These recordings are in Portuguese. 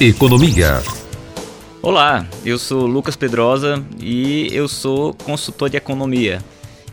Economia. Olá, eu sou Lucas Pedrosa e eu sou consultor de economia.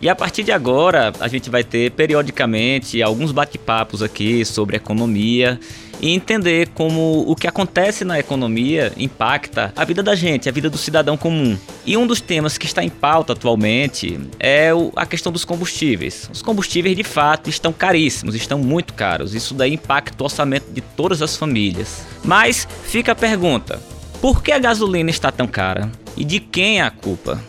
E a partir de agora, a gente vai ter periodicamente alguns bate-papos aqui sobre economia e entender como o que acontece na economia impacta a vida da gente, a vida do cidadão comum. E um dos temas que está em pauta atualmente é a questão dos combustíveis. Os combustíveis de fato estão caríssimos, estão muito caros. Isso daí impacta o orçamento de todas as famílias. Mas fica a pergunta: por que a gasolina está tão cara? E de quem é a culpa?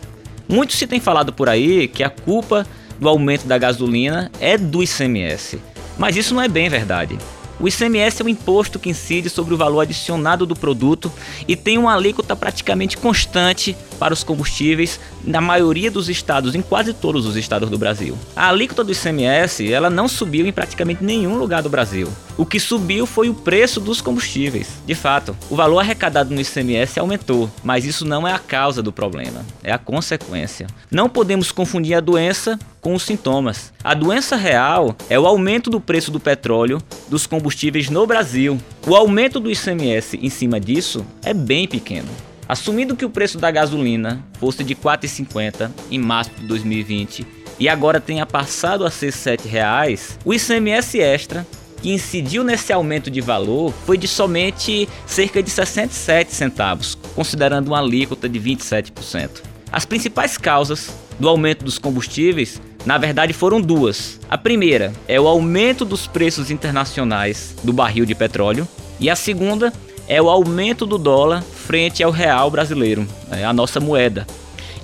Muito se tem falado por aí que a culpa do aumento da gasolina é do ICMS, mas isso não é bem verdade. O ICMS é um imposto que incide sobre o valor adicionado do produto e tem uma alíquota praticamente constante para os combustíveis na maioria dos estados, em quase todos os estados do Brasil. A alíquota do ICMS, ela não subiu em praticamente nenhum lugar do Brasil. O que subiu foi o preço dos combustíveis. De fato, o valor arrecadado no ICMS aumentou, mas isso não é a causa do problema, é a consequência. Não podemos confundir a doença com os sintomas. A doença real é o aumento do preço do petróleo, dos combustíveis no Brasil. O aumento do ICMS em cima disso é bem pequeno. Assumindo que o preço da gasolina fosse de R$ 4,50 em março de 2020 e agora tenha passado a ser R$ 7,00, o ICMS extra que incidiu nesse aumento de valor foi de somente cerca de 67 centavos, considerando uma alíquota de 27%. As principais causas do aumento dos combustíveis, na verdade, foram duas. A primeira é o aumento dos preços internacionais do barril de petróleo, e a segunda é o aumento do dólar frente ao real brasileiro, né, a nossa moeda.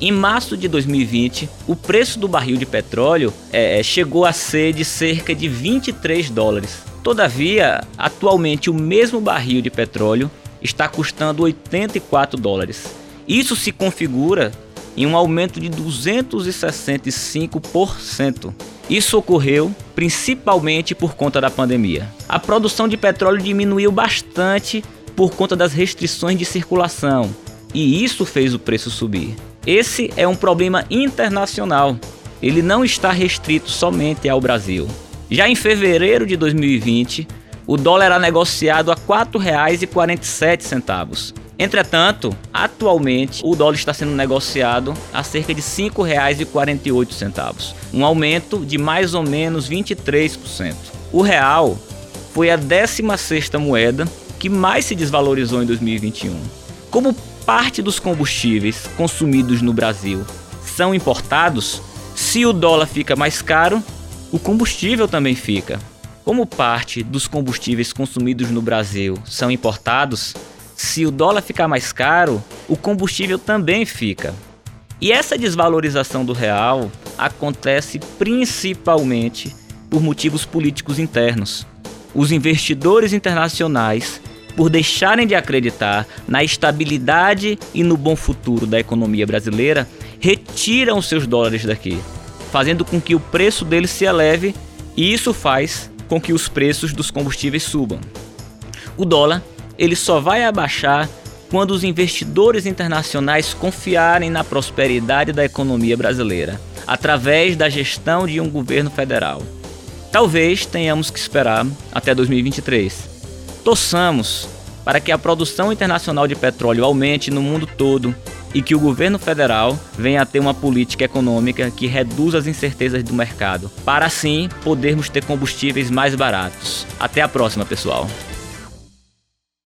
Em março de 2020, o preço do barril de petróleo é, é, chegou a ser de cerca de 23 dólares. Todavia, atualmente o mesmo barril de petróleo está custando 84 dólares. Isso se configura em um aumento de 265%. Isso ocorreu principalmente por conta da pandemia. A produção de petróleo diminuiu bastante por conta das restrições de circulação, e isso fez o preço subir. Esse é um problema internacional. Ele não está restrito somente ao Brasil. Já em fevereiro de 2020, o dólar era negociado a R$ 4,47. Entretanto, atualmente o dólar está sendo negociado a cerca de R$ 5,48, um aumento de mais ou menos 23%. O real foi a 16ª moeda que mais se desvalorizou em 2021. Como parte dos combustíveis consumidos no Brasil são importados, se o dólar fica mais caro, o combustível também fica. Como parte dos combustíveis consumidos no Brasil são importados, se o dólar ficar mais caro, o combustível também fica. E essa desvalorização do real acontece principalmente por motivos políticos internos. Os investidores internacionais por deixarem de acreditar na estabilidade e no bom futuro da economia brasileira, retiram seus dólares daqui, fazendo com que o preço deles se eleve e isso faz com que os preços dos combustíveis subam. O dólar, ele só vai abaixar quando os investidores internacionais confiarem na prosperidade da economia brasileira, através da gestão de um governo federal. Talvez tenhamos que esperar até 2023 Torçamos para que a produção internacional de petróleo aumente no mundo todo e que o governo federal venha a ter uma política econômica que reduza as incertezas do mercado, para assim podermos ter combustíveis mais baratos. Até a próxima, pessoal.